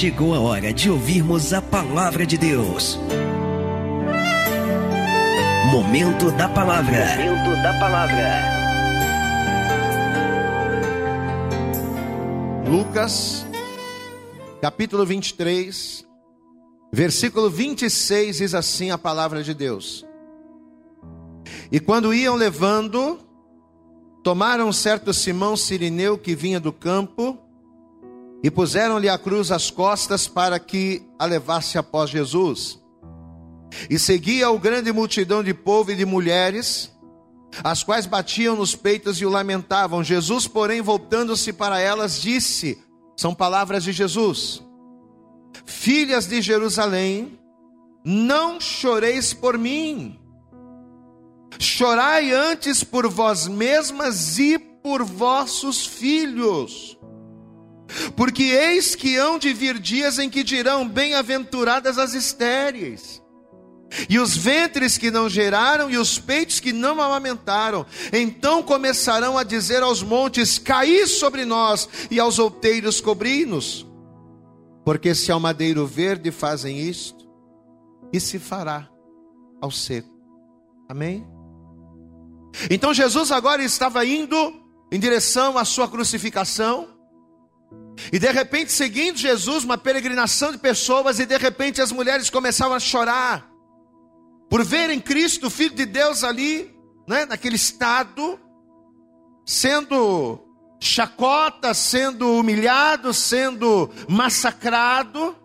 chegou a hora de ouvirmos a palavra de Deus. Momento da palavra. Momento da palavra. Lucas, capítulo 23, versículo 26 diz assim a palavra de Deus. E quando iam levando, tomaram certo Simão Sirineu que vinha do campo e puseram-lhe a cruz às costas para que a levasse após Jesus. E seguia o grande multidão de povo e de mulheres, as quais batiam nos peitos e o lamentavam. Jesus, porém, voltando-se para elas, disse: são palavras de Jesus: Filhas de Jerusalém, não choreis por mim, chorai antes por vós mesmas e por vossos filhos. Porque eis que hão de vir dias em que dirão: Bem-aventuradas as estéreis, e os ventres que não geraram, e os peitos que não amamentaram. Então começarão a dizer aos montes: Caí sobre nós, e aos outeiros cobri-nos. Porque se ao madeiro verde fazem isto, e se fará ao seco. Amém? Então Jesus agora estava indo em direção à sua crucificação. E de repente, seguindo Jesus, uma peregrinação de pessoas, e de repente as mulheres começavam a chorar, por verem Cristo, o Filho de Deus, ali, né, naquele estado, sendo chacota, sendo humilhado, sendo massacrado.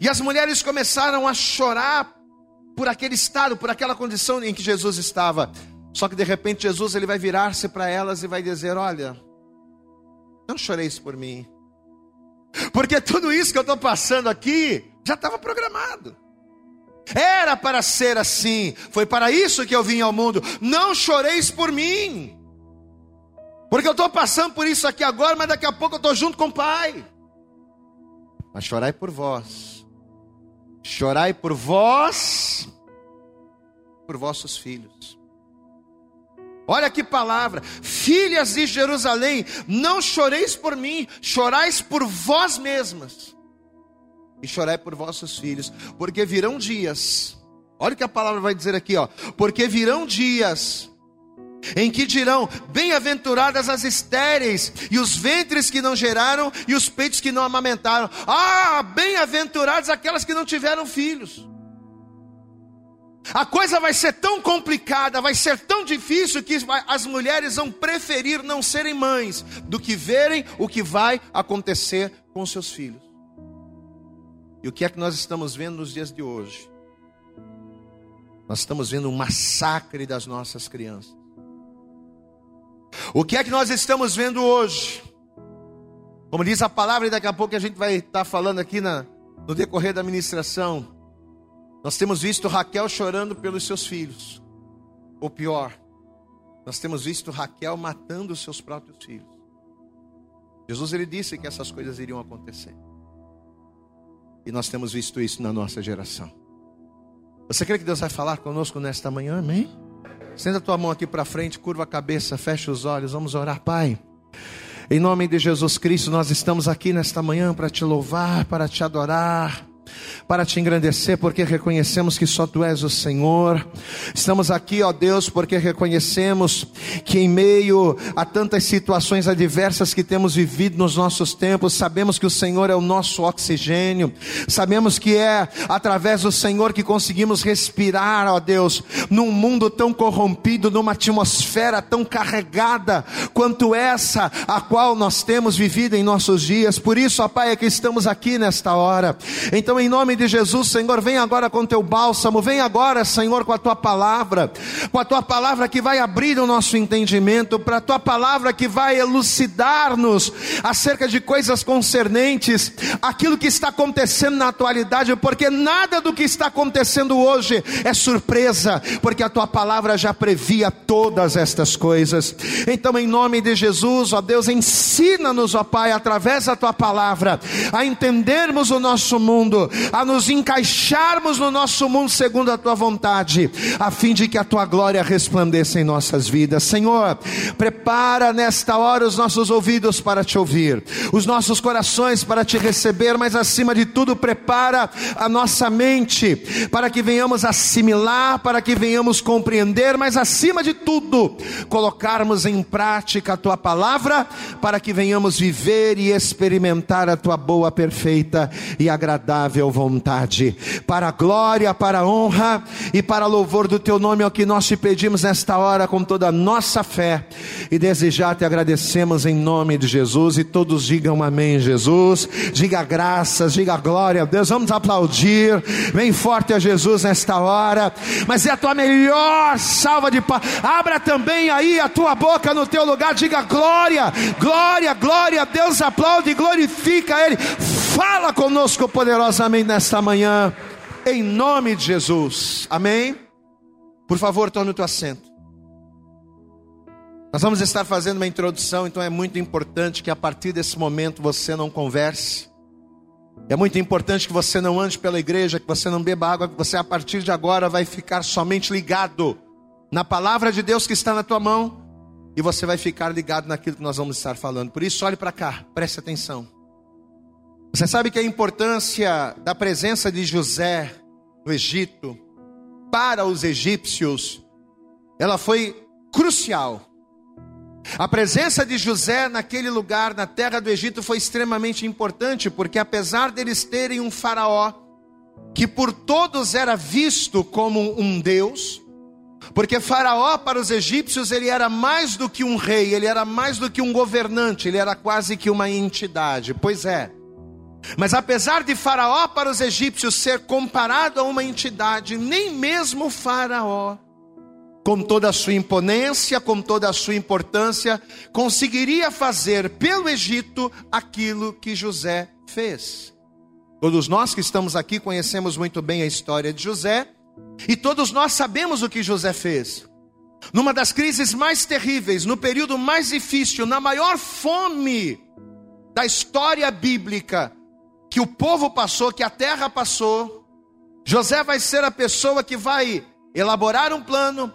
E as mulheres começaram a chorar por aquele estado, por aquela condição em que Jesus estava. Só que de repente Jesus ele vai virar-se para elas e vai dizer: Olha, não choreis por mim, porque tudo isso que eu estou passando aqui já estava programado. Era para ser assim, foi para isso que eu vim ao mundo. Não choreis por mim, porque eu estou passando por isso aqui agora, mas daqui a pouco eu estou junto com o Pai. Mas chorai por vós, chorai por vós, por vossos filhos. Olha que palavra, filhas de Jerusalém, não choreis por mim, chorais por vós mesmas, e chorai por vossos filhos, porque virão dias, olha o que a palavra vai dizer aqui, ó, porque virão dias, em que dirão: Bem-aventuradas as estéreis, e os ventres que não geraram, e os peitos que não amamentaram. Ah, bem-aventuradas aquelas que não tiveram filhos. A coisa vai ser tão complicada, vai ser tão difícil que as mulheres vão preferir não serem mães do que verem o que vai acontecer com seus filhos. E o que é que nós estamos vendo nos dias de hoje? Nós estamos vendo um massacre das nossas crianças. O que é que nós estamos vendo hoje? Como diz a palavra, e daqui a pouco a gente vai estar falando aqui na, no decorrer da ministração. Nós temos visto Raquel chorando pelos seus filhos. Ou pior, nós temos visto Raquel matando os seus próprios filhos. Jesus ele disse que essas coisas iriam acontecer. E nós temos visto isso na nossa geração. Você crê que Deus vai falar conosco nesta manhã? Amém? Estenda a tua mão aqui para frente, curva a cabeça, fecha os olhos, vamos orar, Pai. Em nome de Jesus Cristo, nós estamos aqui nesta manhã para te louvar, para te adorar para te engrandecer, porque reconhecemos que só tu és o Senhor. Estamos aqui, ó Deus, porque reconhecemos que em meio a tantas situações adversas que temos vivido nos nossos tempos, sabemos que o Senhor é o nosso oxigênio, sabemos que é através do Senhor que conseguimos respirar, ó Deus, num mundo tão corrompido, numa atmosfera tão carregada quanto essa a qual nós temos vivido em nossos dias. Por isso, ó Pai, é que estamos aqui nesta hora. Então, em nome de Jesus, Senhor, vem agora com teu bálsamo, vem agora, Senhor, com a tua palavra, com a tua palavra que vai abrir o nosso entendimento, para a tua palavra que vai elucidar-nos acerca de coisas concernentes, aquilo que está acontecendo na atualidade, porque nada do que está acontecendo hoje é surpresa, porque a tua palavra já previa todas estas coisas. Então, em nome de Jesus, ó Deus, ensina-nos, ó Pai, através da tua palavra, a entendermos o nosso mundo, a nos encaixarmos no nosso mundo segundo a tua vontade, a fim de que a tua glória resplandeça em nossas vidas. Senhor, prepara nesta hora os nossos ouvidos para te ouvir, os nossos corações para te receber, mas acima de tudo, prepara a nossa mente para que venhamos assimilar, para que venhamos compreender, mas acima de tudo, colocarmos em prática a tua palavra, para que venhamos viver e experimentar a tua boa, perfeita e agradável vontade. Para a glória, para a honra e para louvor do teu nome é o que nós te pedimos nesta hora com toda a nossa fé e desejar te agradecemos em nome de Jesus e todos digam amém, Jesus. Diga graças, diga glória a Deus. Vamos aplaudir. Vem forte a Jesus nesta hora. Mas é a tua melhor salva de paz. Abra também aí a tua boca no teu lugar. Diga glória, glória, glória. Deus aplaude e glorifica Ele. Fala conosco poderosamente nesta manhã. Em nome de Jesus. Amém. Por favor, tome o teu assento. Nós vamos estar fazendo uma introdução, então é muito importante que a partir desse momento você não converse. É muito importante que você não ande pela igreja, que você não beba água, que você a partir de agora vai ficar somente ligado na palavra de Deus que está na tua mão e você vai ficar ligado naquilo que nós vamos estar falando. Por isso, olhe para cá, preste atenção. Você sabe que a importância da presença de José no Egito para os egípcios, ela foi crucial. A presença de José naquele lugar, na terra do Egito, foi extremamente importante, porque apesar deles terem um faraó, que por todos era visto como um deus, porque Faraó para os egípcios ele era mais do que um rei, ele era mais do que um governante, ele era quase que uma entidade. Pois é. Mas apesar de Faraó para os egípcios ser comparado a uma entidade, nem mesmo Faraó com toda a sua imponência, com toda a sua importância, conseguiria fazer pelo Egito aquilo que José fez. Todos nós que estamos aqui conhecemos muito bem a história de José, e todos nós sabemos o que José fez. Numa das crises mais terríveis, no período mais difícil, na maior fome da história bíblica que o povo passou, que a terra passou, José vai ser a pessoa que vai elaborar um plano,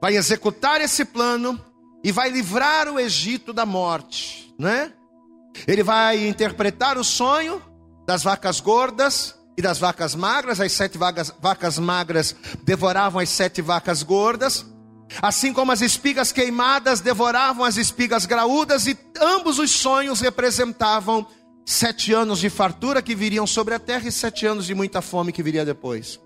vai executar esse plano e vai livrar o Egito da morte, né? Ele vai interpretar o sonho das vacas gordas e das vacas magras, as sete vacas, vacas magras devoravam as sete vacas gordas, assim como as espigas queimadas devoravam as espigas graúdas, e ambos os sonhos representavam sete anos de fartura que viriam sobre a terra e sete anos de muita fome que viria depois.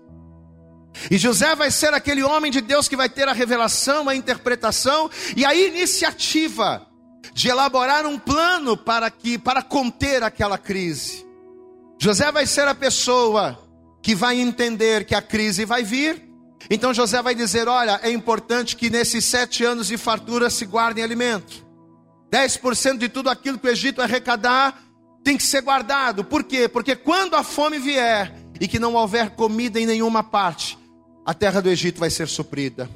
E José vai ser aquele homem de Deus que vai ter a revelação, a interpretação e a iniciativa de elaborar um plano para que para conter aquela crise. José vai ser a pessoa que vai entender que a crise vai vir. Então José vai dizer: olha, é importante que nesses sete anos de fartura se guardem alimento. 10% de tudo aquilo que o Egito arrecadar tem que ser guardado. Por quê? Porque quando a fome vier e que não houver comida em nenhuma parte, a terra do Egito vai ser suprida.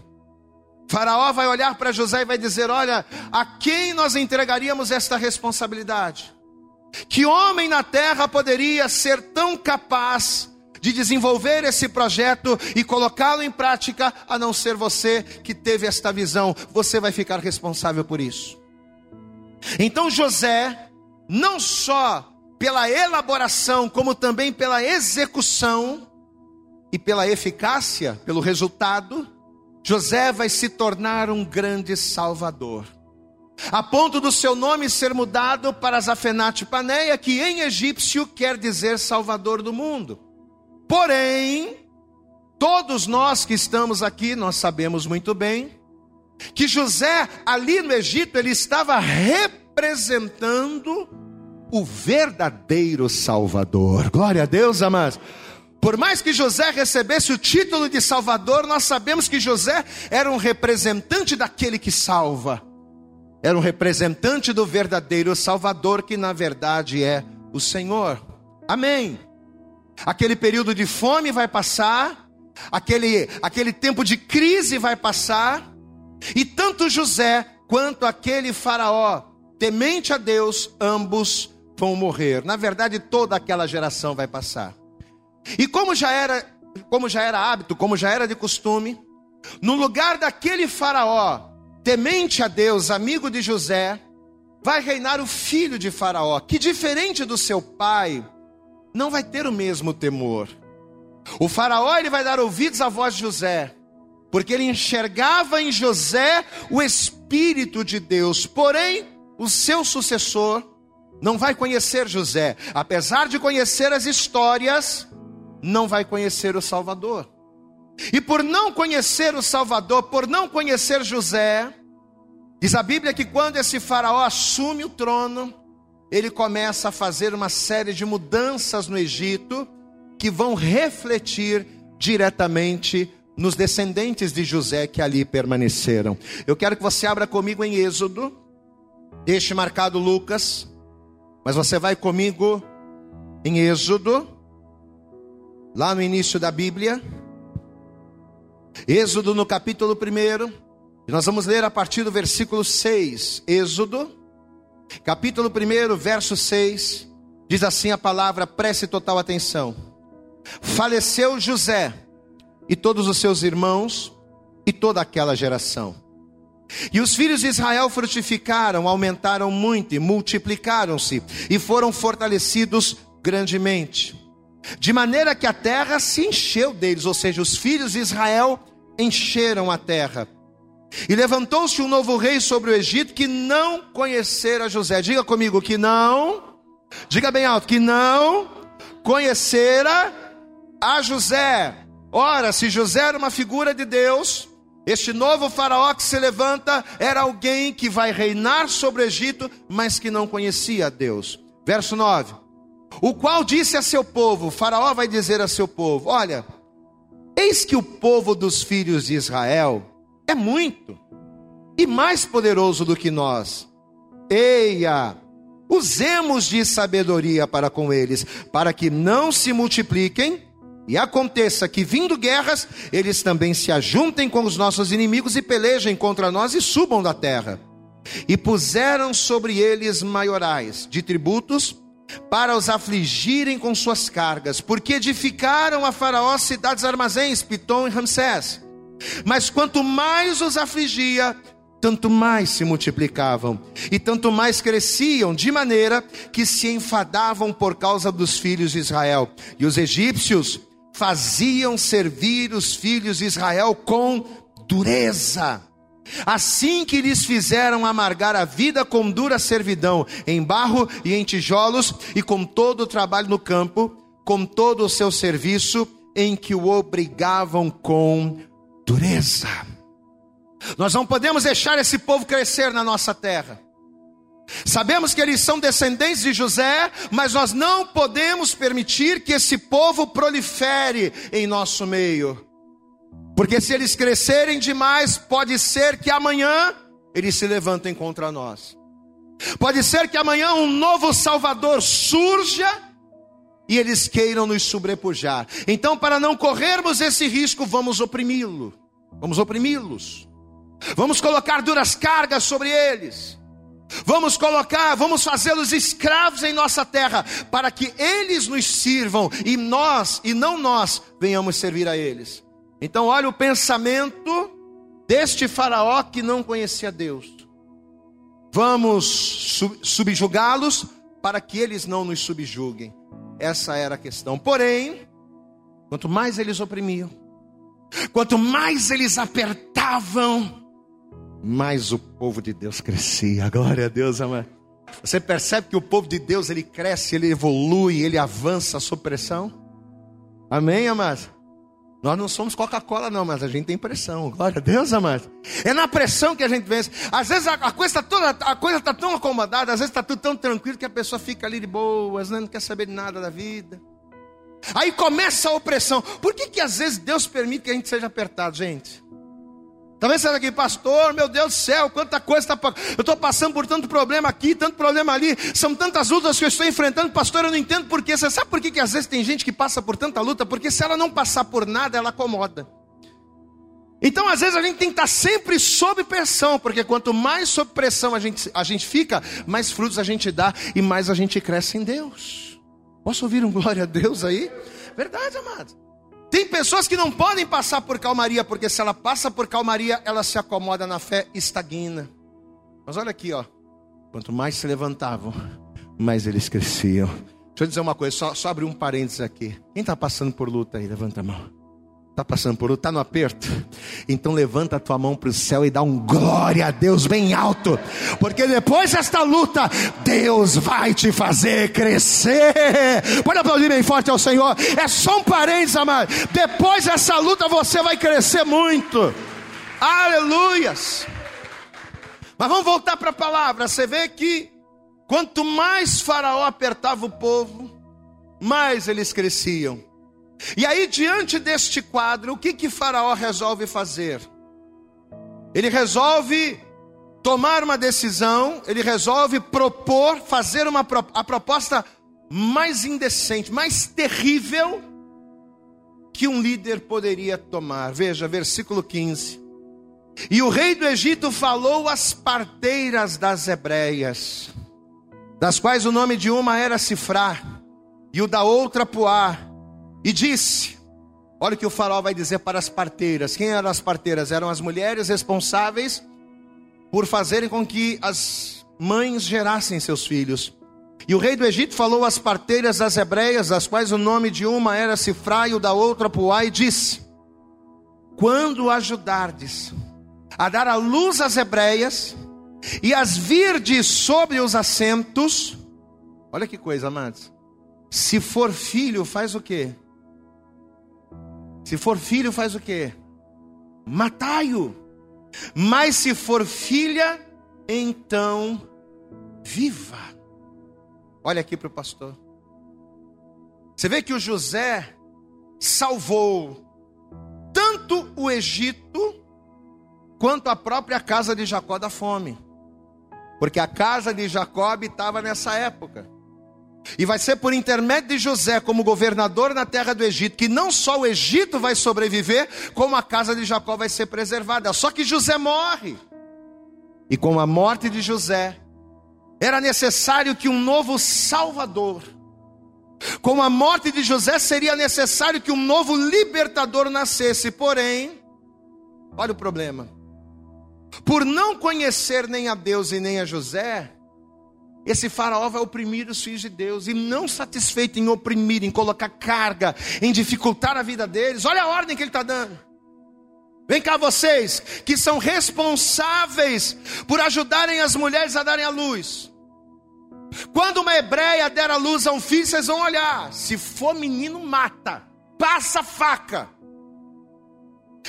Faraó vai olhar para José e vai dizer: Olha, a quem nós entregaríamos esta responsabilidade? Que homem na terra poderia ser tão capaz de desenvolver esse projeto e colocá-lo em prática, a não ser você que teve esta visão? Você vai ficar responsável por isso. Então José, não só pela elaboração, como também pela execução, e pela eficácia, pelo resultado, José vai se tornar um grande salvador. A ponto do seu nome ser mudado para Zafenate Paneia, que em egípcio quer dizer salvador do mundo. Porém, todos nós que estamos aqui, nós sabemos muito bem que José ali no Egito ele estava representando o verdadeiro Salvador. Glória a Deus, amados. Por mais que José recebesse o título de Salvador, nós sabemos que José era um representante daquele que salva, era um representante do verdadeiro Salvador, que na verdade é o Senhor. Amém. Aquele período de fome vai passar, aquele, aquele tempo de crise vai passar, e tanto José quanto aquele Faraó, temente a Deus, ambos vão morrer. Na verdade, toda aquela geração vai passar. E como já era, como já era hábito, como já era de costume, no lugar daquele faraó, temente a Deus, amigo de José, vai reinar o filho de Faraó, que diferente do seu pai, não vai ter o mesmo temor. O Faraó ele vai dar ouvidos à voz de José, porque ele enxergava em José o Espírito de Deus. Porém, o seu sucessor não vai conhecer José, apesar de conhecer as histórias, não vai conhecer o Salvador. E por não conhecer o Salvador, por não conhecer José, diz a Bíblia que quando esse faraó assume o trono, ele começa a fazer uma série de mudanças no Egito que vão refletir diretamente nos descendentes de José que ali permaneceram. Eu quero que você abra comigo em Êxodo, deixe marcado Lucas, mas você vai comigo em Êxodo, lá no início da Bíblia. Êxodo no capítulo 1, e nós vamos ler a partir do versículo 6. Êxodo, capítulo 1, verso 6, diz assim a palavra, preste total atenção. Faleceu José e todos os seus irmãos e toda aquela geração. E os filhos de Israel frutificaram, aumentaram muito e multiplicaram-se e foram fortalecidos grandemente. De maneira que a terra se encheu deles, ou seja, os filhos de Israel encheram a terra. E levantou-se um novo rei sobre o Egito que não conhecera José. Diga comigo que não, diga bem alto, que não conhecera a José. Ora, se José era uma figura de Deus, este novo faraó que se levanta era alguém que vai reinar sobre o Egito, mas que não conhecia Deus. Verso 9: O qual disse a seu povo: Faraó vai dizer a seu povo: Olha, eis que o povo dos filhos de Israel é muito e mais poderoso do que nós. Eia, usemos de sabedoria para com eles, para que não se multipliquem e aconteça que, vindo guerras, eles também se ajuntem com os nossos inimigos e pelejem contra nós e subam da terra. E puseram sobre eles maiorais de tributos para os afligirem com suas cargas, porque edificaram a Faraó cidades armazéns, Pitom e Ramsés. Mas quanto mais os afligia, tanto mais se multiplicavam e tanto mais cresciam, de maneira que se enfadavam por causa dos filhos de Israel. E os egípcios faziam servir os filhos de Israel com dureza. Assim que lhes fizeram amargar a vida com dura servidão, em barro e em tijolos, e com todo o trabalho no campo, com todo o seu serviço, em que o obrigavam com dureza. Nós não podemos deixar esse povo crescer na nossa terra. Sabemos que eles são descendentes de José, mas nós não podemos permitir que esse povo prolifere em nosso meio. Porque se eles crescerem demais, pode ser que amanhã eles se levantem contra nós. Pode ser que amanhã um novo Salvador surja e eles queiram nos sobrepujar. Então, para não corrermos esse risco, vamos oprimi-lo. Vamos oprimi-los. Vamos colocar duras cargas sobre eles. Vamos colocar, vamos fazê-los escravos em nossa terra, para que eles nos sirvam e nós, e não nós, venhamos servir a eles. Então, olha o pensamento deste Faraó que não conhecia Deus. Vamos subjugá-los para que eles não nos subjuguem. Essa era a questão. Porém, quanto mais eles oprimiam, quanto mais eles apertavam, mais o povo de Deus crescia. Glória a Deus, amado. Você percebe que o povo de Deus ele cresce, ele evolui, ele avança sob pressão? Amém, amado? Nós não somos Coca-Cola, não, mas a gente tem pressão. Glória a Deus, amado. É na pressão que a gente vence. Às vezes a, a coisa está está tão acomodada, às vezes está tudo tão tranquilo que a pessoa fica ali de boas, né? não quer saber de nada da vida. Aí começa a opressão. Por que, que às vezes Deus permite que a gente seja apertado, gente? Talvez você aqui, pastor, meu Deus do céu, quanta coisa está. Eu estou passando por tanto problema aqui, tanto problema ali, são tantas lutas que eu estou enfrentando, pastor, eu não entendo por quê. Você sabe por que, que às vezes tem gente que passa por tanta luta? Porque se ela não passar por nada, ela acomoda. Então, às vezes, a gente tem que estar sempre sob pressão, porque quanto mais sob pressão a gente, a gente fica, mais frutos a gente dá e mais a gente cresce em Deus. Posso ouvir um glória a Deus aí? Verdade, amado. Tem pessoas que não podem passar por calmaria, porque se ela passa por calmaria, ela se acomoda na fé e estagna. Mas olha aqui, ó. Quanto mais se levantavam, mais eles cresciam. Deixa eu dizer uma coisa, só, só abrir um parênteses aqui. Quem está passando por luta aí? Levanta a mão. Está passando por? Está no aperto? Então levanta a tua mão para o céu e dá um glória a Deus bem alto. Porque depois desta luta, Deus vai te fazer crescer. Pode aplaudir bem forte ao Senhor. É só um parênteses, amado. Depois dessa luta você vai crescer muito. Aleluias. Mas vamos voltar para a palavra. Você vê que quanto mais Faraó apertava o povo, mais eles cresciam. E aí, diante deste quadro, o que que Faraó resolve fazer? Ele resolve tomar uma decisão, ele resolve propor, fazer uma a proposta mais indecente, mais terrível que um líder poderia tomar. Veja, versículo 15. E o rei do Egito falou às parteiras das hebreias, das quais o nome de uma era Cifrá e o da outra Puá e disse: Olha o que o faraó vai dizer para as parteiras. Quem eram as parteiras? Eram as mulheres responsáveis por fazerem com que as mães gerassem seus filhos. E o rei do Egito falou às parteiras das hebreias, das quais o nome de uma era Cifra e o da outra Puá, e disse: Quando ajudardes a dar a luz às hebreias, e as virdes sobre os assentos, olha que coisa, amados. Se for filho, faz o quê? Se for filho, faz o quê? Matai-o. Mas se for filha, então viva. Olha aqui para o pastor. Você vê que o José salvou tanto o Egito quanto a própria casa de Jacó da fome. Porque a casa de Jacó estava nessa época. E vai ser por intermédio de José, como governador na terra do Egito, que não só o Egito vai sobreviver, como a casa de Jacó vai ser preservada. Só que José morre. E com a morte de José, era necessário que um novo Salvador, com a morte de José, seria necessário que um novo libertador nascesse. Porém, olha o problema: por não conhecer nem a Deus e nem a José, esse faraó vai oprimir os filhos de Deus e não satisfeito em oprimir, em colocar carga, em dificultar a vida deles. Olha a ordem que ele está dando. Vem cá vocês que são responsáveis por ajudarem as mulheres a darem a luz. Quando uma hebreia der a luz a um filho, vocês vão olhar. Se for menino, mata. Passa faca.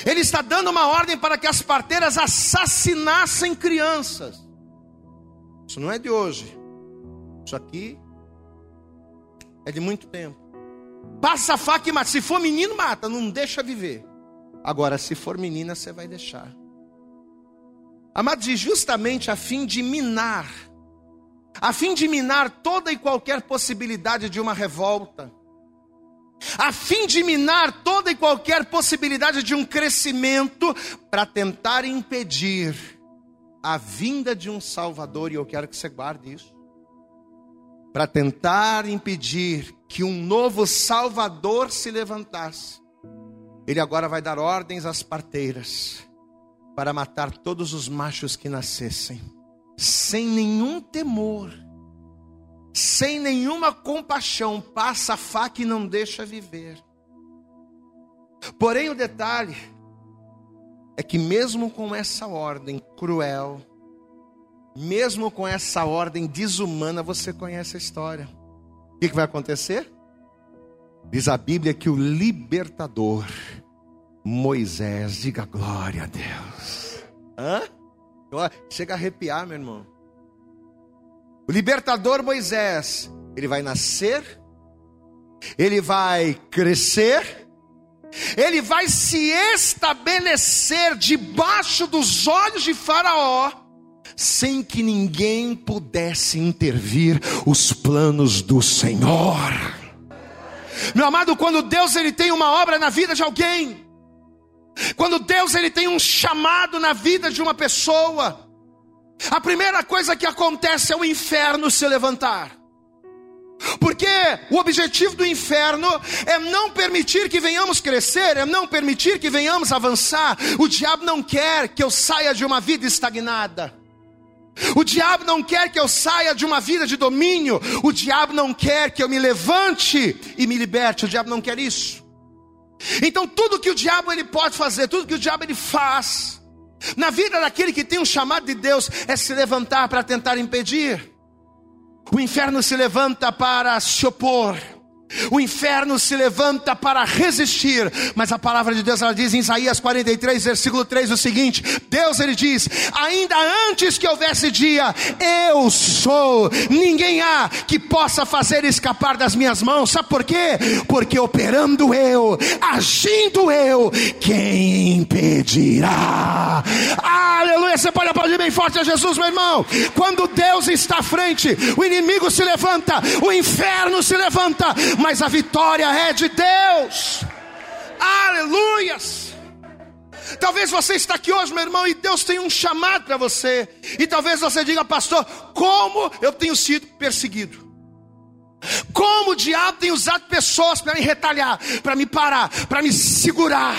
Ele está dando uma ordem para que as parteiras assassinassem crianças. Isso não é de hoje. Isso aqui é de muito tempo. Passa a faca e mata. Se for menino, mata, não deixa viver. Agora, se for menina, você vai deixar. Amados, e justamente a fim de minar, a fim de minar toda e qualquer possibilidade de uma revolta, a fim de minar toda e qualquer possibilidade de um crescimento, para tentar impedir a vinda de um Salvador, e eu quero que você guarde isso para tentar impedir que um novo Salvador se levantasse. Ele agora vai dar ordens às parteiras para matar todos os machos que nascessem, sem nenhum temor, sem nenhuma compaixão, passa a faca e não deixa viver. Porém, o detalhe é que, mesmo com essa ordem cruel, mesmo com essa ordem desumana, você conhece a história. O que, vai acontecer? Diz a Bíblia que o libertador, Moisés, diga glória a Deus. Hã? Chega a arrepiar, meu irmão. O libertador Moisés, ele vai nascer, ele vai crescer, ele vai se estabelecer debaixo dos olhos de Faraó sem que ninguém pudesse intervir os planos do Senhor. Meu amado, quando Deus ele tem uma obra na vida de alguém, quando Deus ele tem um chamado na vida de uma pessoa, a primeira coisa que acontece é o inferno se levantar. Porque o objetivo do inferno é não permitir que venhamos crescer, é não permitir que venhamos avançar. O diabo não quer que eu saia de uma vida estagnada. O diabo não quer que eu saia de uma vida de domínio. O diabo não quer que eu me levante e me liberte. O diabo não quer isso. Então tudo que o diabo ele pode fazer, tudo que o diabo ele faz na vida daquele que tem um chamado de Deus é se levantar para tentar impedir. O inferno se levanta para se opor. O inferno se levanta para resistir, mas a palavra de Deus ela diz em Isaías 43, versículo 3 o seguinte: Deus ele diz: ainda antes que houvesse dia, eu sou, ninguém há que possa fazer escapar das minhas mãos. Sabe por quê? Porque operando eu, agindo eu, quem impedirá? Aleluia! Você pode aplaudir bem forte a Jesus, meu irmão. Quando Deus está à frente, o inimigo se levanta, o inferno se levanta mas a vitória é de Deus. Aleluias! Talvez você está aqui hoje, meu irmão, e Deus tem um chamado para você. E talvez você diga, pastor, como eu tenho sido perseguido? Como o diabo tem usado pessoas para me retalhar, para me parar, para me segurar.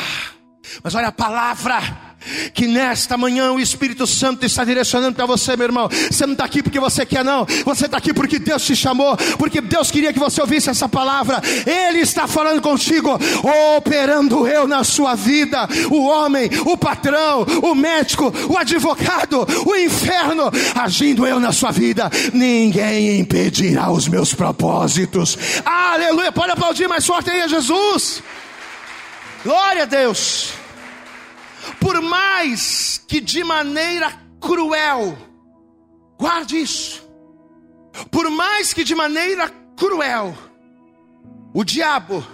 Mas olha a palavra que nesta manhã o Espírito Santo está direcionando para você, meu irmão. Você não está aqui porque você quer, não. Você está aqui porque Deus te chamou, porque Deus queria que você ouvisse essa palavra. Ele está falando contigo, operando eu na sua vida. O homem, o patrão, o médico, o advogado, o inferno, agindo eu na sua vida. Ninguém impedirá os meus propósitos. Aleluia. Pode aplaudir mais forte aí Jesus. Glória a Deus por mais que de maneira cruel, guarde isso, por mais que de maneira cruel, o diabo,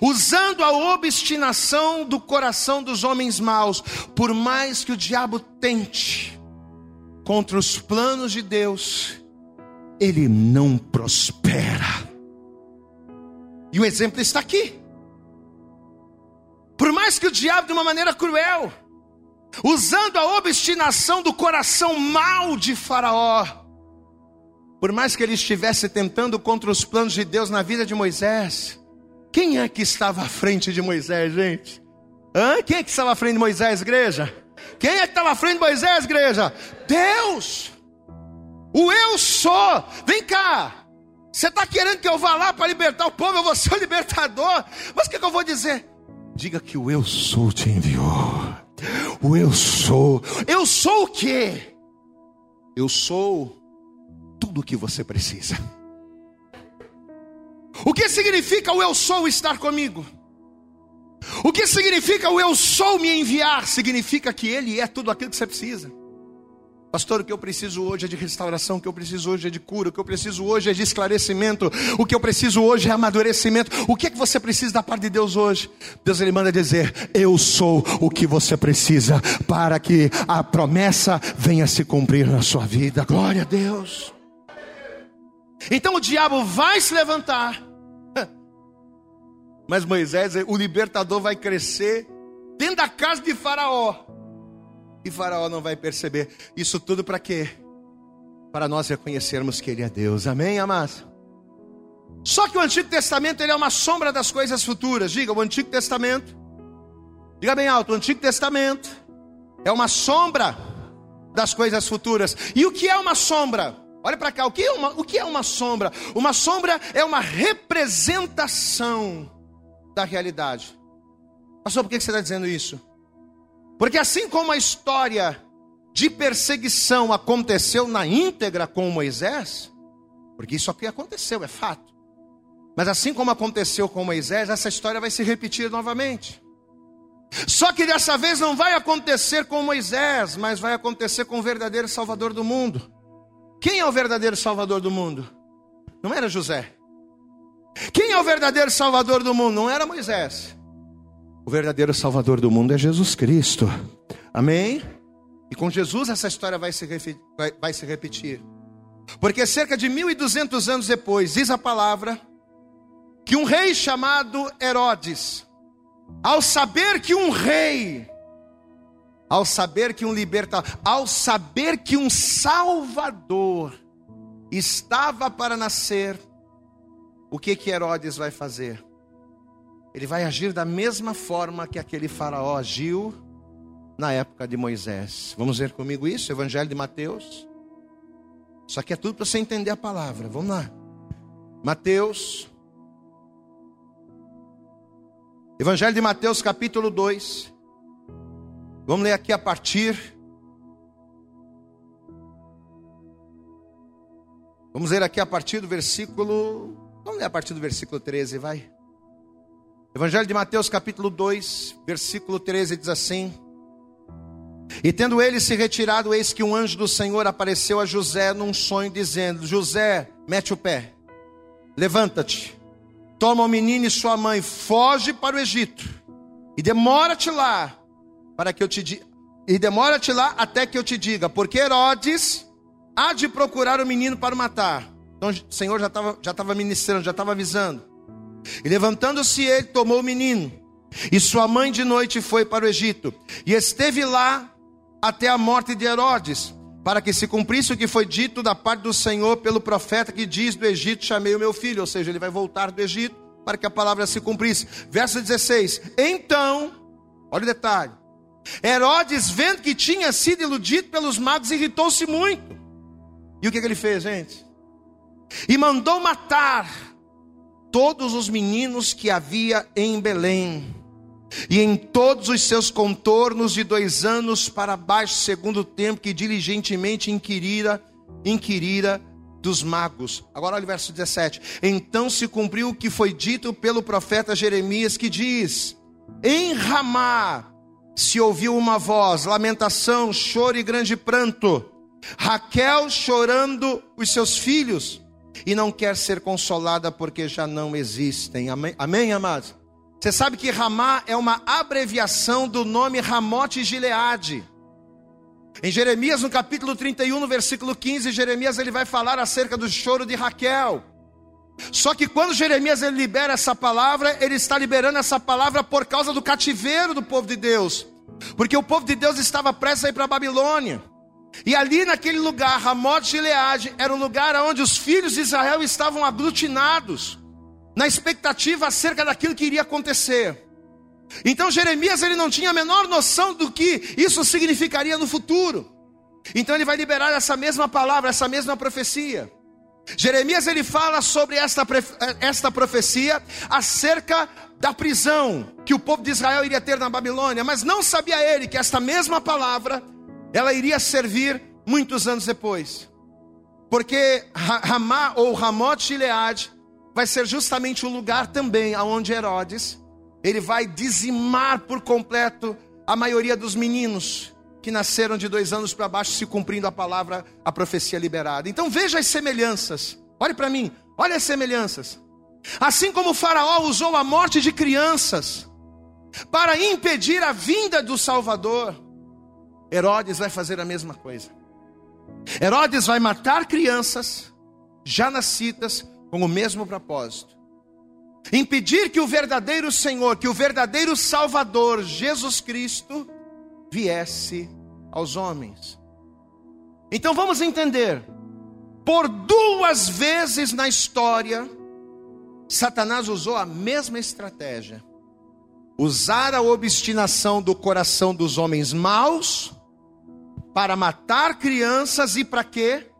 usando a obstinação do coração dos homens maus, por mais que o diabo tente contra os planos de Deus, ele não prospera. E o exemplo está aqui. Por mais que o diabo, de uma maneira cruel, usando a obstinação do coração mau de Faraó, por mais que ele estivesse tentando contra os planos de Deus na vida de Moisés, quem é que estava à frente de Moisés, gente? Hã? Quem é que estava à frente de Moisés, igreja? Quem é que estava à frente de Moisés, igreja? Deus! O eu sou! Vem cá! Você está querendo que eu vá lá para libertar o povo? Eu vou ser o libertador. Mas o que, que eu vou dizer? Diga que o eu sou te enviou. O eu sou. Eu sou o quê? Eu sou tudo o que você precisa. O que significa o eu sou estar comigo? O que significa o eu sou me enviar? Significa que Ele é tudo aquilo que você precisa. Pastor, o que eu preciso hoje é de restauração, o que eu preciso hoje é de cura, o que eu preciso hoje é de esclarecimento, o que eu preciso hoje é amadurecimento. O que é que você precisa da parte de Deus hoje? Deus ele manda dizer: Eu sou o que você precisa para que a promessa venha se cumprir na sua vida. Glória a Deus. Então o diabo vai se levantar, mas Moisés, o libertador, vai crescer dentro da casa de Faraó e Faraó não vai perceber. Isso tudo para quê? Para nós reconhecermos que Ele é Deus. Amém, amados? Só que o Antigo Testamento ele é uma sombra das coisas futuras. Diga, o Antigo Testamento. Diga bem alto, o Antigo Testamento é uma sombra das coisas futuras. E o que é uma sombra? Olha para cá, o que, é uma, o que é uma sombra? Uma sombra é uma representação da realidade. Pastor, por que você está dizendo isso? Porque assim como a história de perseguição aconteceu na íntegra com Moisés, porque isso aqui aconteceu, é fato. Mas assim como aconteceu com Moisés, essa história vai se repetir novamente. Só que dessa vez não vai acontecer com Moisés, mas vai acontecer com o verdadeiro Salvador do mundo. Quem é o verdadeiro Salvador do mundo? Não era José. Quem é o verdadeiro Salvador do mundo? Não era Moisés. O verdadeiro Salvador do mundo é Jesus Cristo. Amém? E com Jesus essa história vai se, vai, vai se repetir. Porque cerca de 1200 anos depois, diz a palavra, que um rei chamado Herodes, ao saber que um rei, ao saber que um libertador, ao saber que um salvador estava para nascer, o que que Herodes vai fazer? Ele vai agir da mesma forma que aquele faraó agiu na época de Moisés. Vamos ver comigo isso? Evangelho de Mateus. Só que é tudo para você entender a palavra. Vamos lá. Mateus. Evangelho de Mateus, capítulo 2. Vamos ler aqui a partir. Vamos ler aqui a partir do versículo. Vamos ler a partir do versículo 13, vai. Evangelho de Mateus, capítulo 2, versículo 13 diz assim: E tendo ele se retirado, eis que um anjo do Senhor apareceu a José num sonho, dizendo: José, mete o pé, levanta-te, toma o menino e sua mãe, foge para o Egito, e demora-te lá, para que eu te diga, e demora-te lá até que eu te diga, porque Herodes há de procurar o menino para o matar. Então o Senhor já estava já tava ministrando, já estava avisando. E levantando-se ele, tomou o menino, e sua mãe de noite foi para o Egito, e esteve lá até a morte de Herodes, para que se cumprisse o que foi dito da parte do Senhor pelo profeta que diz: Do Egito chamei o meu filho, ou seja, ele vai voltar do Egito para que a palavra se cumprisse. Verso 16: Então, olha o detalhe. Herodes, vendo que tinha sido iludido pelos magos, irritou-se muito. E o que, que ele fez, gente? E mandou matar todos os meninos que havia em Belém, e em todos os seus contornos de dois anos para baixo, segundo o tempo que diligentemente inquirira, inquirira dos magos. Agora olha o verso 17. Então se cumpriu o que foi dito pelo profeta Jeremias, que diz: Em Ramá se ouviu uma voz, lamentação, choro e grande pranto. Raquel chorando os seus filhos e não quer ser consolada porque já não existem. Amém, Amém amados? Você sabe que Ramá é uma abreviação do nome Ramote Gileade. Em Jeremias, no capítulo 31, no versículo 15, Jeremias ele vai falar acerca do choro de Raquel. Só que quando Jeremias ele libera essa palavra, ele está liberando essa palavra por causa do cativeiro do povo de Deus. Porque o povo de Deus estava prestes a ir para a Babilônia. E ali naquele lugar, Ramot Gileade, era o lugar onde os filhos de Israel estavam aglutinados, na expectativa acerca daquilo que iria acontecer. Então Jeremias ele não tinha a menor noção do que isso significaria no futuro. Então ele vai liberar essa mesma palavra, essa mesma profecia. Jeremias ele fala sobre esta, esta profecia acerca da prisão que o povo de Israel iria ter na Babilônia, mas não sabia ele que esta mesma palavra ela iria servir muitos anos depois. Porque Ramá ou Ramot Gilead vai ser justamente o lugar também aonde Herodes ele vai dizimar por completo a maioria dos meninos que nasceram de dois anos para baixo, se cumprindo a palavra, a profecia liberada. Então veja as semelhanças. Olhe para mim, olha as semelhanças. Assim como Faraó usou a morte de crianças para impedir a vinda do Salvador, Herodes vai fazer a mesma coisa. Herodes vai matar crianças já nascidas com o mesmo propósito. Impedir que o verdadeiro Senhor, que o verdadeiro Salvador, Jesus Cristo, viesse aos homens. Então vamos entender. Por duas vezes na história, Satanás usou a mesma estratégia. Usar a obstinação do coração dos homens maus para matar crianças e para quê?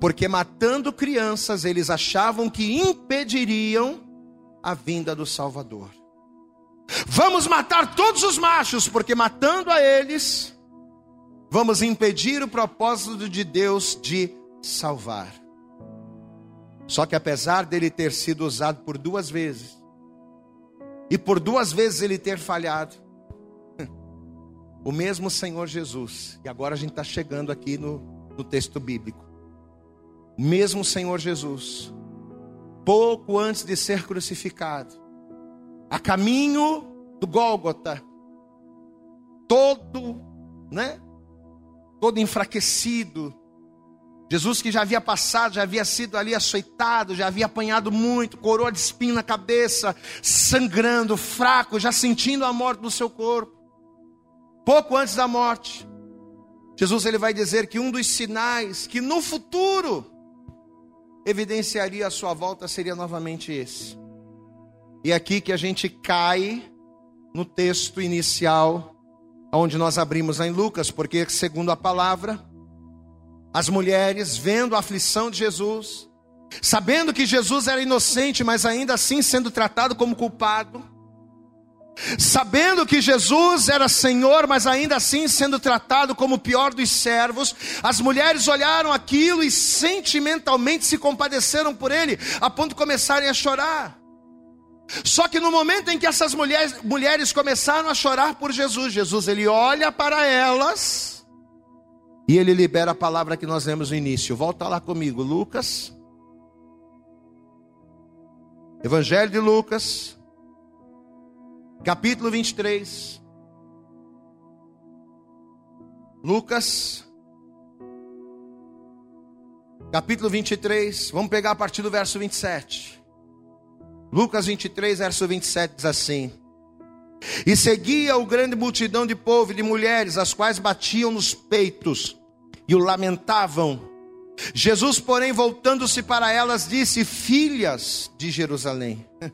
Porque matando crianças eles achavam que impediriam a vinda do Salvador. Vamos matar todos os machos, porque matando a eles, vamos impedir o propósito de Deus de salvar. Só que apesar dele ter sido usado por duas vezes, e por duas vezes ele ter falhado, o mesmo Senhor Jesus, e agora a gente está chegando aqui no, no texto bíblico. O mesmo Senhor Jesus, pouco antes de ser crucificado, a caminho do Gólgota, todo, né? Todo enfraquecido. Jesus que já havia passado, já havia sido ali açoitado, já havia apanhado muito, coroa de espinho na cabeça, sangrando, fraco, já sentindo a morte do seu corpo pouco antes da morte, Jesus ele vai dizer que um dos sinais que no futuro evidenciaria a sua volta seria novamente esse. E é aqui que a gente cai no texto inicial, onde nós abrimos lá em Lucas, porque segundo a palavra, as mulheres vendo a aflição de Jesus, sabendo que Jesus era inocente, mas ainda assim sendo tratado como culpado, sabendo que Jesus era Senhor, mas ainda assim sendo tratado como o pior dos servos, as mulheres olharam aquilo e sentimentalmente se compadeceram por ele, a ponto de começarem a chorar. Só que no momento em que essas mulheres, mulheres começaram a chorar por Jesus, Jesus ele olha para elas e ele libera a palavra que nós lemos no início. Volta lá comigo, Lucas. Evangelho de Lucas, capítulo 23. Lucas, capítulo 23. Vamos pegar a partir do verso 27. Lucas 23, verso 27 diz assim: E seguia o grande multidão de povo e de mulheres, as quais batiam nos peitos e o lamentavam. Jesus, porém, voltando-se para elas, disse: Filhas de Jerusalém,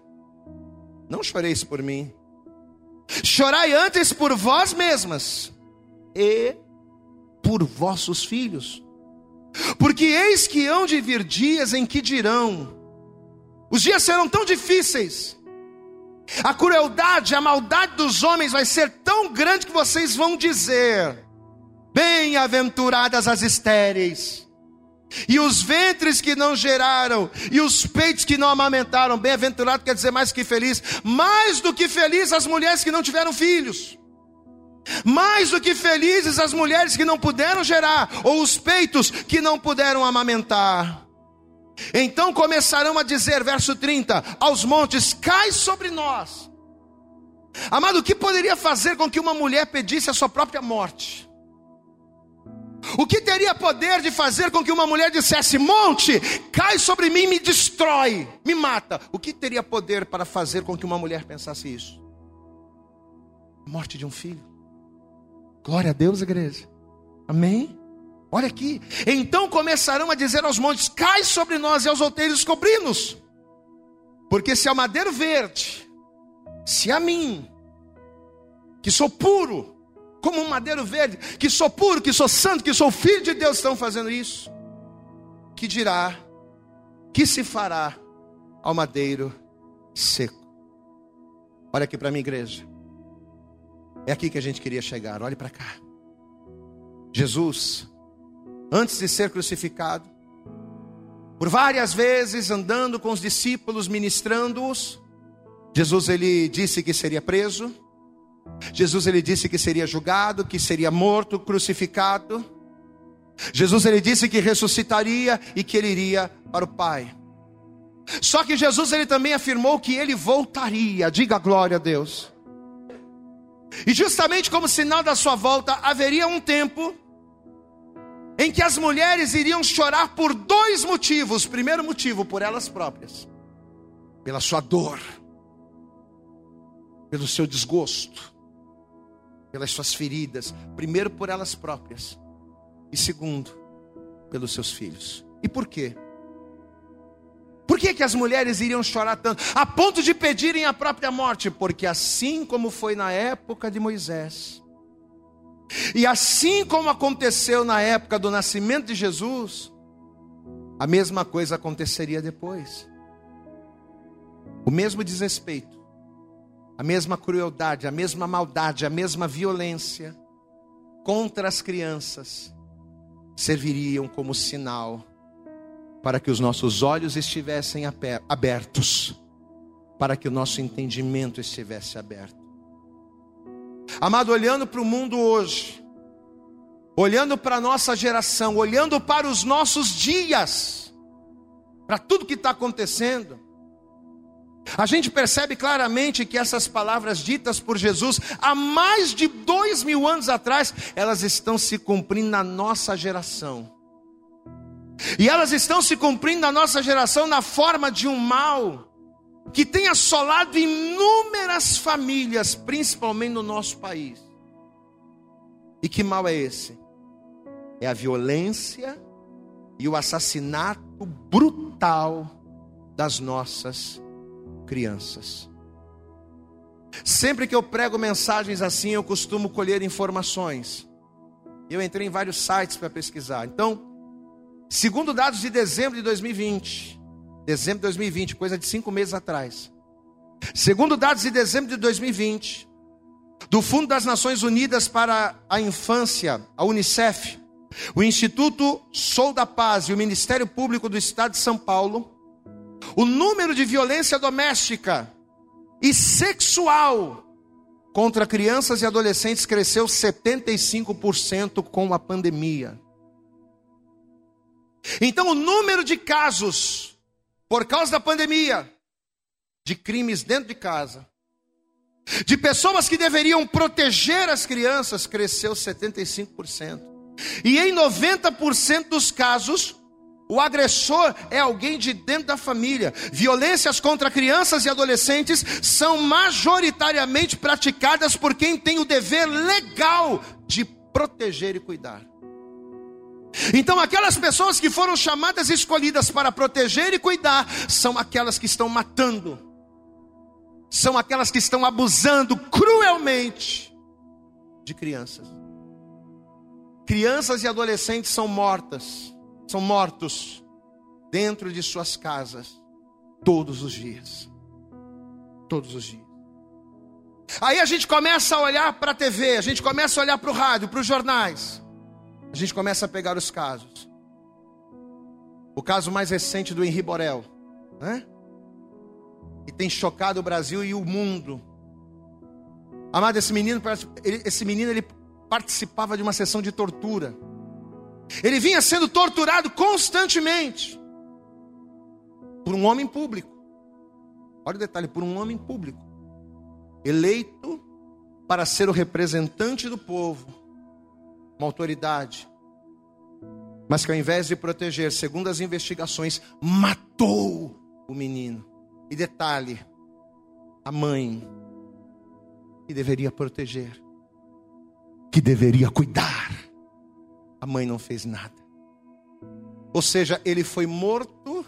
não choreis por mim, chorai antes por vós mesmas e por vossos filhos, porque eis que hão de vir dias em que dirão: os dias serão tão difíceis, a crueldade, a maldade dos homens vai ser tão grande que vocês vão dizer: Bem-aventuradas as estéreis e os ventres que não geraram, e os peitos que não amamentaram, bem-aventurado quer dizer mais que feliz, mais do que feliz as mulheres que não tiveram filhos, mais do que felizes as mulheres que não puderam gerar, ou os peitos que não puderam amamentar. Então começarão a dizer, verso 30, aos montes: cai sobre nós. Amado, o que poderia fazer com que uma mulher pedisse a sua própria morte? O que teria poder de fazer com que uma mulher dissesse: Monte, cai sobre mim, me destrói, me mata? O que teria poder para fazer com que uma mulher pensasse isso? A morte de um filho. Glória a Deus, igreja. Amém? Olha aqui. Então começarão a dizer aos montes: Cai sobre nós e aos outeiros cobri-nos. Porque se ao madeiro verde, se a mim, que sou puro, como um madeiro verde, que sou puro, que sou santo, que sou filho de Deus, estão fazendo isso. Que dirá, que se fará ao madeiro seco. Olha aqui para mim, igreja. É aqui que a gente queria chegar, olhe para cá. Jesus, antes de ser crucificado, por várias vezes andando com os discípulos, ministrando-os, Jesus ele disse que seria preso, Jesus ele disse que seria julgado, que seria morto, crucificado. Jesus ele disse que ressuscitaria e que ele iria para o Pai. Só que Jesus ele também afirmou que ele voltaria. Diga glória a Deus. E justamente como sinal da sua volta, haveria um tempo em que as mulheres iriam chorar por dois motivos. Primeiro motivo, por elas próprias, pela sua dor, pelo seu desgosto pelas suas feridas, primeiro por elas próprias, e segundo, pelos seus filhos. E por quê? Por que, que as mulheres iriam chorar tanto? A ponto de pedirem a própria morte? Porque assim como foi na época de Moisés, e assim como aconteceu na época do nascimento de Jesus, a mesma coisa aconteceria depois. O mesmo desrespeito, a mesma crueldade, a mesma maldade, a mesma violência contra as crianças serviriam como sinal para que os nossos olhos estivessem abertos, para que o nosso entendimento estivesse aberto. Amado, olhando para o mundo hoje, olhando para a nossa geração, olhando para os nossos dias, para tudo que está acontecendo, a gente percebe claramente que essas palavras ditas por Jesus há mais de dois mil anos atrás, elas estão se cumprindo na nossa geração. E elas estão se cumprindo na nossa geração na forma de um mal que tem assolado inúmeras famílias, principalmente no nosso país. E que mal é esse? É a violência e o assassinato brutal das nossas crianças. Sempre que eu prego mensagens assim, eu costumo colher informações. Eu entrei em vários sites para pesquisar. Então, segundo dados de dezembro de 2020, dezembro de 2020, coisa de cinco meses atrás. Segundo dados de dezembro de 2020, do Fundo das Nações Unidas para a Infância, a UNICEF, o Instituto Sou da Paz e o Ministério Público do Estado de São Paulo, o número de violência doméstica e sexual contra crianças e adolescentes cresceu 75% com a pandemia. Então, o número de casos por causa da pandemia de crimes dentro de casa, de pessoas que deveriam proteger as crianças, cresceu 75%. E em 90% dos casos, o agressor é alguém de dentro da família. Violências contra crianças e adolescentes são majoritariamente praticadas por quem tem o dever legal de proteger e cuidar. Então, aquelas pessoas que foram chamadas e escolhidas para proteger e cuidar, são aquelas que estão matando, são aquelas que estão abusando cruelmente de crianças. Crianças e adolescentes são mortas são mortos dentro de suas casas todos os dias. Todos os dias. Aí a gente começa a olhar para a TV, a gente começa a olhar para o rádio, para os jornais. A gente começa a pegar os casos. O caso mais recente do Henri Borel, né? Que tem chocado o Brasil e o mundo. Amado, esse menino, esse menino ele participava de uma sessão de tortura. Ele vinha sendo torturado constantemente por um homem público. Olha o detalhe: por um homem público, eleito para ser o representante do povo, uma autoridade, mas que ao invés de proteger, segundo as investigações, matou o menino. E detalhe: a mãe, que deveria proteger, que deveria cuidar, a mãe não fez nada. Ou seja, ele foi morto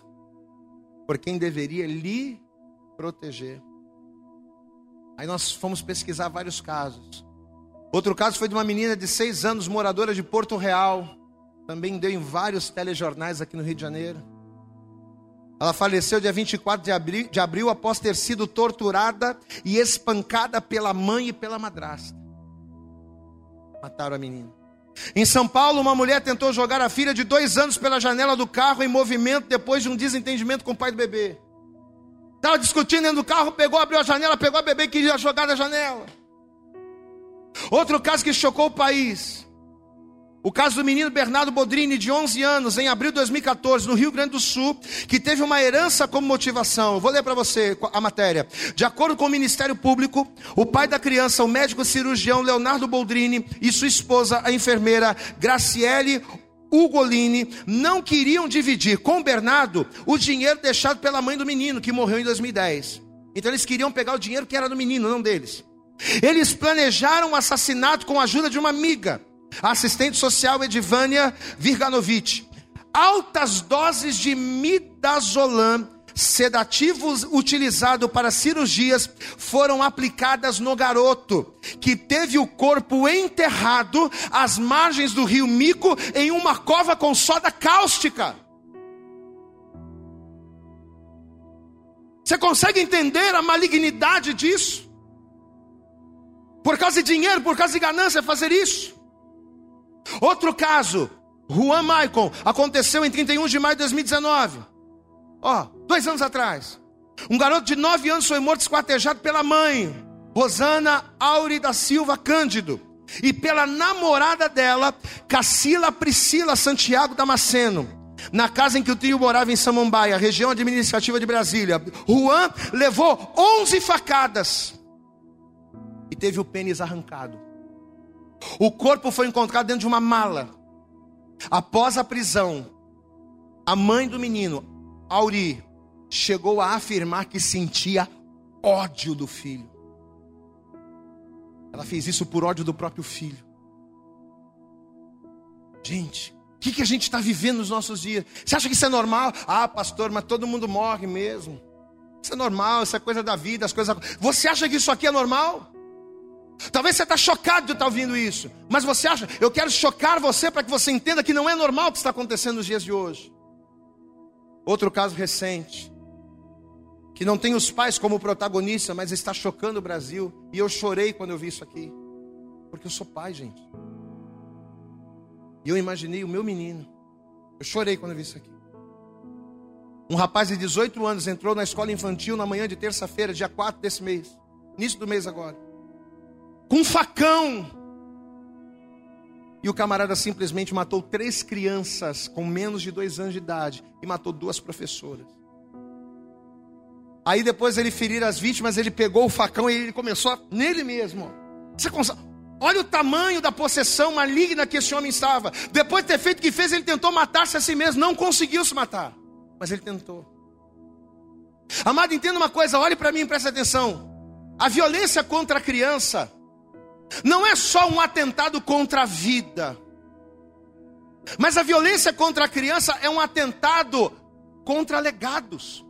por quem deveria lhe proteger. Aí nós fomos pesquisar vários casos. Outro caso foi de uma menina de seis anos, moradora de Porto Real. Também deu em vários telejornais aqui no Rio de Janeiro. Ela faleceu dia 24 de abril, de abril após ter sido torturada e espancada pela mãe e pela madrasta. Mataram a menina. Em São Paulo, uma mulher tentou jogar a filha de dois anos pela janela do carro em movimento depois de um desentendimento com o pai do bebê. Estava discutindo dentro do carro, pegou, abriu a janela, pegou a bebê e queria jogar da janela. Outro caso que chocou o país. O caso do menino Bernardo Bodrini, de 11 anos, em abril de 2014, no Rio Grande do Sul, que teve uma herança como motivação. Eu vou ler para você a matéria. De acordo com o Ministério Público, o pai da criança, o médico cirurgião Leonardo Boldrini, e sua esposa, a enfermeira Graciele Ugolini, não queriam dividir com Bernardo o dinheiro deixado pela mãe do menino, que morreu em 2010. Então eles queriam pegar o dinheiro que era do menino, não deles. Eles planejaram o assassinato com a ajuda de uma amiga assistente social Edivânia Virganovich. Altas doses de midazolam, sedativos utilizados para cirurgias, foram aplicadas no garoto, que teve o corpo enterrado às margens do rio Mico em uma cova com soda cáustica. Você consegue entender a malignidade disso? Por causa de dinheiro, por causa de ganância, fazer isso. Outro caso, Juan Maicon, aconteceu em 31 de maio de 2019. Ó, dois anos atrás. Um garoto de 9 anos foi morto esquartejado pela mãe, Rosana Auri da Silva Cândido, e pela namorada dela, Cacila Priscila Santiago Damasceno. Na casa em que o trio morava em Samambaia, região administrativa de Brasília, Juan levou 11 facadas e teve o pênis arrancado. O corpo foi encontrado dentro de uma mala. Após a prisão, a mãe do menino, Auri, chegou a afirmar que sentia ódio do filho. Ela fez isso por ódio do próprio filho. Gente, O que, que a gente está vivendo nos nossos dias? Você acha que isso é normal? Ah, pastor, mas todo mundo morre mesmo. Isso é normal, isso é coisa da vida, as coisas. Você acha que isso aqui é normal? Talvez você está chocado de estar ouvindo isso, mas você acha, eu quero chocar você para que você entenda que não é normal o que está acontecendo nos dias de hoje. Outro caso recente, que não tem os pais como protagonista, mas está chocando o Brasil, e eu chorei quando eu vi isso aqui, porque eu sou pai, gente. E eu imaginei o meu menino. Eu chorei quando eu vi isso aqui. Um rapaz de 18 anos entrou na escola infantil na manhã de terça-feira, dia 4 desse mês, início do mês agora, com um facão. E o camarada simplesmente matou três crianças com menos de dois anos de idade e matou duas professoras. Aí depois ele ferir as vítimas, ele pegou o facão e ele começou a, nele mesmo. Você consegue, Olha o tamanho da possessão maligna que esse homem estava. Depois de ter feito o que fez, ele tentou matar-se a si mesmo. Não conseguiu se matar, mas ele tentou. Amado, entenda uma coisa, olhe para mim e preste atenção. A violência contra a criança não é só um atentado contra a vida, mas a violência contra a criança é um atentado contra legados,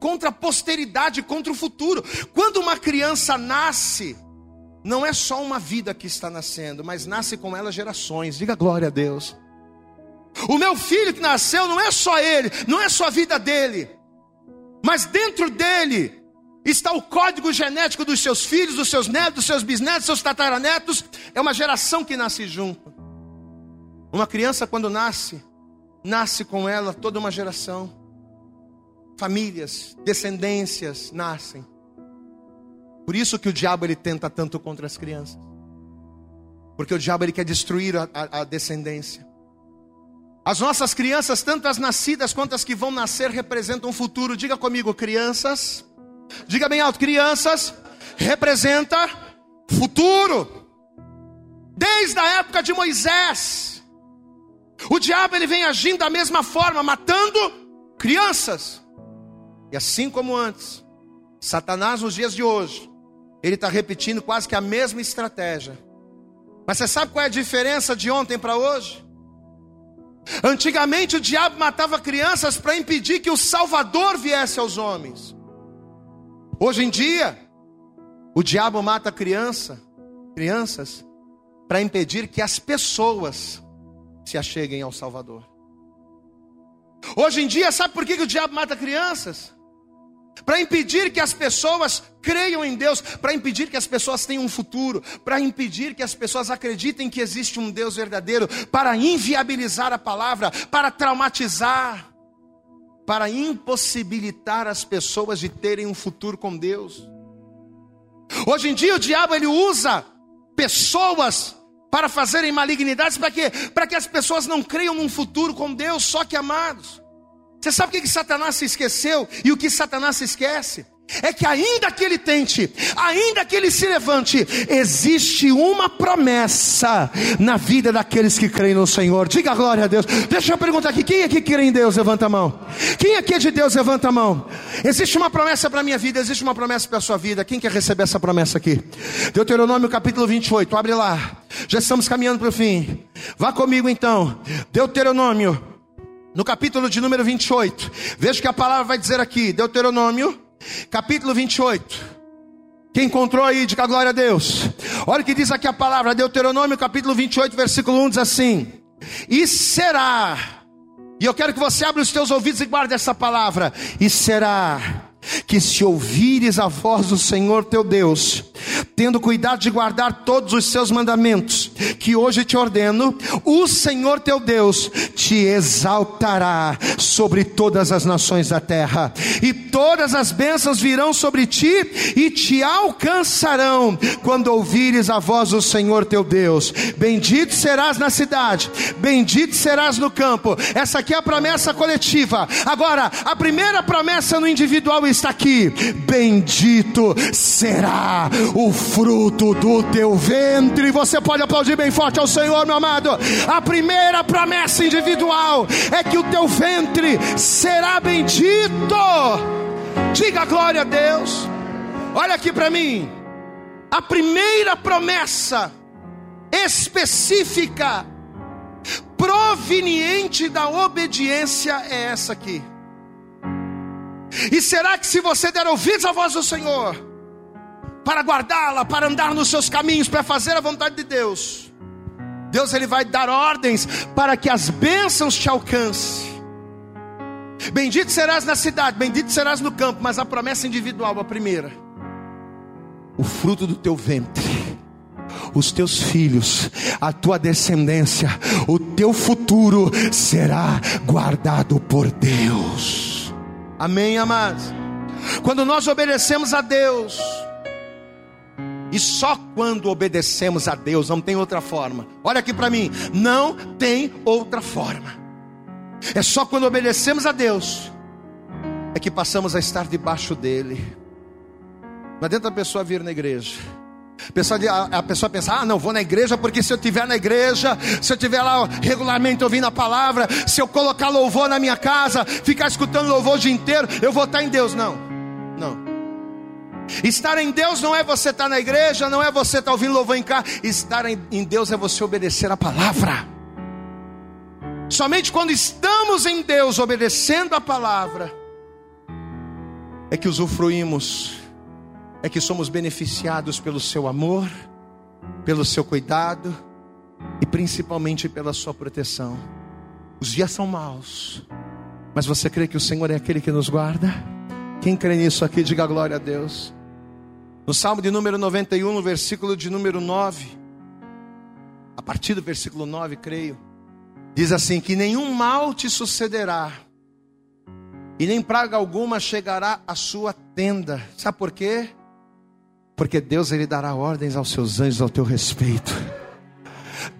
contra a posteridade, contra o futuro. Quando uma criança nasce, não é só uma vida que está nascendo, mas nasce com ela gerações. Diga glória a Deus. O meu filho que nasceu não é só ele, não é só a vida dele, mas dentro dele está o código genético dos seus filhos, dos seus netos, dos seus bisnetos, dos seus tataranetos. É uma geração que nasce junto. Uma criança, quando nasce, nasce com ela toda uma geração. Famílias, descendências nascem. Por isso que o diabo ele tenta tanto contra as crianças. Porque o diabo ele quer destruir a, a, a descendência. As nossas crianças, tanto as nascidas quanto as que vão nascer, representam um futuro. Diga comigo, crianças. Diga bem alto, crianças representa futuro. Desde a época de Moisés, o diabo ele vem agindo da mesma forma, matando crianças. E assim como antes, Satanás nos dias de hoje ele está repetindo quase que a mesma estratégia. Mas você sabe qual é a diferença de ontem para hoje? Antigamente o diabo matava crianças para impedir que o Salvador viesse aos homens. Hoje em dia, o diabo mata criança, crianças para impedir que as pessoas se acheguem ao Salvador. Hoje em dia, sabe por que, que o diabo mata crianças? para impedir que as pessoas creiam em Deus, para impedir que as pessoas tenham um futuro, para impedir que as pessoas acreditem que existe um Deus verdadeiro, para inviabilizar a palavra, para traumatizar, para impossibilitar as pessoas de terem um futuro com Deus. Hoje em dia o diabo ele usa pessoas para fazerem malignidades para quê? Para que as pessoas não creiam num futuro com Deus, só que amados. Você sabe o que, que Satanás se esqueceu? E o que Satanás se esquece? É que ainda que ele tente, ainda que ele se levante, existe uma promessa na vida daqueles que creem no Senhor. Diga glória a Deus. Deixa eu perguntar aqui: quem aqui crê em Deus? Levanta a mão. Quem aqui é de Deus? Levanta a mão. Existe uma promessa para a minha vida, existe uma promessa para a sua vida. Quem quer receber essa promessa aqui? Deuteronômio capítulo 28, abre lá. Já estamos caminhando para o fim. Vá comigo então. Deuteronômio no capítulo de número 28. Veja que a palavra vai dizer aqui, Deuteronômio, capítulo 28. Quem encontrou aí, diga glória a Deus. Olha o que diz aqui a palavra, Deuteronômio, capítulo 28, versículo 1 diz assim: E será, e eu quero que você abra os teus ouvidos e guarde essa palavra, e será que se ouvires a voz do Senhor teu Deus, tendo cuidado de guardar todos os seus mandamentos, que hoje te ordeno, o Senhor teu Deus te exaltará sobre todas as nações da terra, e todas as bênçãos virão sobre ti e te alcançarão quando ouvires a voz do Senhor teu Deus. Bendito serás na cidade, bendito serás no campo. Essa aqui é a promessa coletiva. Agora, a primeira promessa no individual está aqui: bendito será o fruto do teu ventre. Você pode aplaudir bem forte ao Senhor, meu amado. A primeira promessa individual é que o teu ventre será bendito. Diga glória a Deus. Olha aqui para mim. A primeira promessa específica proveniente da obediência é essa aqui. E será que se você der ouvidos à voz do Senhor, para guardá-la, para andar nos seus caminhos, para fazer a vontade de Deus, Deus ele vai dar ordens para que as bênçãos te alcancem. Bendito serás na cidade, bendito serás no campo, mas a promessa individual, a primeira, o fruto do teu ventre os teus filhos, a tua descendência, o teu futuro será guardado por Deus. Amém, amados? Quando nós obedecemos a Deus, e só quando obedecemos a Deus, não tem outra forma. Olha aqui para mim, não tem outra forma. É só quando obedecemos a Deus é que passamos a estar debaixo dele. Não adianta a pessoa vir na igreja a pessoa, a pessoa pensa, ah, não, vou na igreja porque se eu estiver na igreja, se eu estiver lá regularmente ouvindo a palavra, se eu colocar louvor na minha casa, ficar escutando louvor o dia inteiro, eu vou estar em Deus. Não, não. Estar em Deus não é você estar na igreja, não é você estar ouvindo louvor em casa. Estar em Deus é você obedecer a palavra. Somente quando estamos em Deus, obedecendo a palavra, é que usufruímos é que somos beneficiados pelo seu amor, pelo seu cuidado e principalmente pela sua proteção. Os dias são maus, mas você crê que o Senhor é aquele que nos guarda? Quem crê nisso aqui, diga glória a Deus. No Salmo de número 91, no versículo de número 9, a partir do versículo 9, creio, diz assim: Que nenhum mal te sucederá, e nem praga alguma chegará à sua tenda. Sabe por quê? Porque Deus ele dará ordens aos seus anjos ao teu respeito.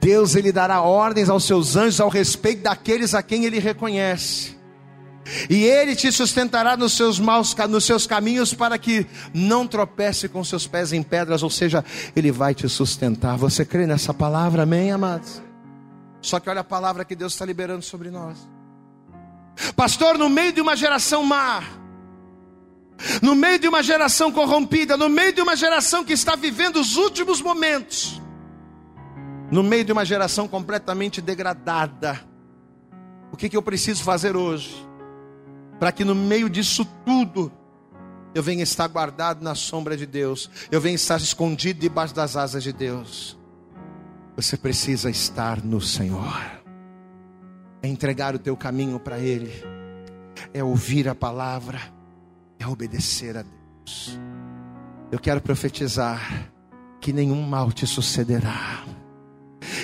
Deus ele dará ordens aos seus anjos ao respeito daqueles a quem ele reconhece. E ele te sustentará nos seus maus nos seus caminhos para que não tropece com seus pés em pedras, ou seja, ele vai te sustentar. Você crê nessa palavra, amém, amados? Só que olha a palavra que Deus está liberando sobre nós. Pastor, no meio de uma geração má, no meio de uma geração corrompida, no meio de uma geração que está vivendo os últimos momentos, no meio de uma geração completamente degradada, o que, que eu preciso fazer hoje? Para que no meio disso tudo, eu venha estar guardado na sombra de Deus, eu venha estar escondido debaixo das asas de Deus. Você precisa estar no Senhor, é entregar o teu caminho para Ele, é ouvir a palavra é obedecer a Deus. Eu quero profetizar que nenhum mal te sucederá.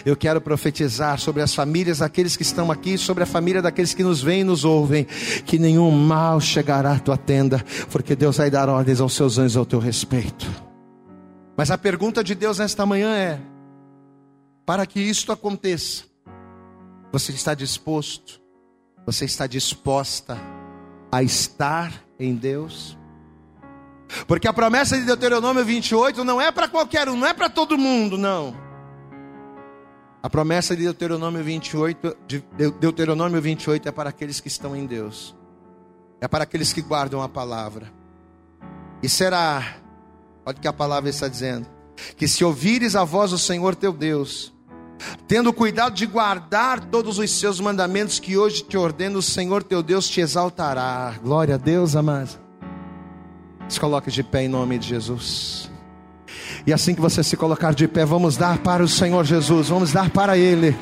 Eu quero profetizar sobre as famílias daqueles que estão aqui, sobre a família daqueles que nos veem e nos ouvem, que nenhum mal chegará à tua tenda, porque Deus vai dar ordens aos seus anjos ao teu respeito. Mas a pergunta de Deus nesta manhã é: para que isto aconteça, você está disposto, você está disposta a estar em Deus. Porque a promessa de Deuteronômio 28 não é para qualquer um, não é para todo mundo, não. A promessa de Deuteronômio 28, de Deuteronômio 28 é para aqueles que estão em Deus. É para aqueles que guardam a palavra. E será, olha o que a palavra está dizendo, que se ouvires a voz do Senhor teu Deus, tendo cuidado de guardar todos os seus mandamentos que hoje te ordeno, o Senhor teu Deus te exaltará. Glória a Deus, amados. Se coloque de pé em nome de Jesus. E assim que você se colocar de pé, vamos dar para o Senhor Jesus, vamos dar para Ele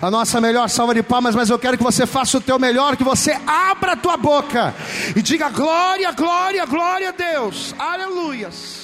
a nossa melhor salva de palmas. Mas eu quero que você faça o teu melhor, que você abra a tua boca e diga glória, glória, glória a Deus, aleluias.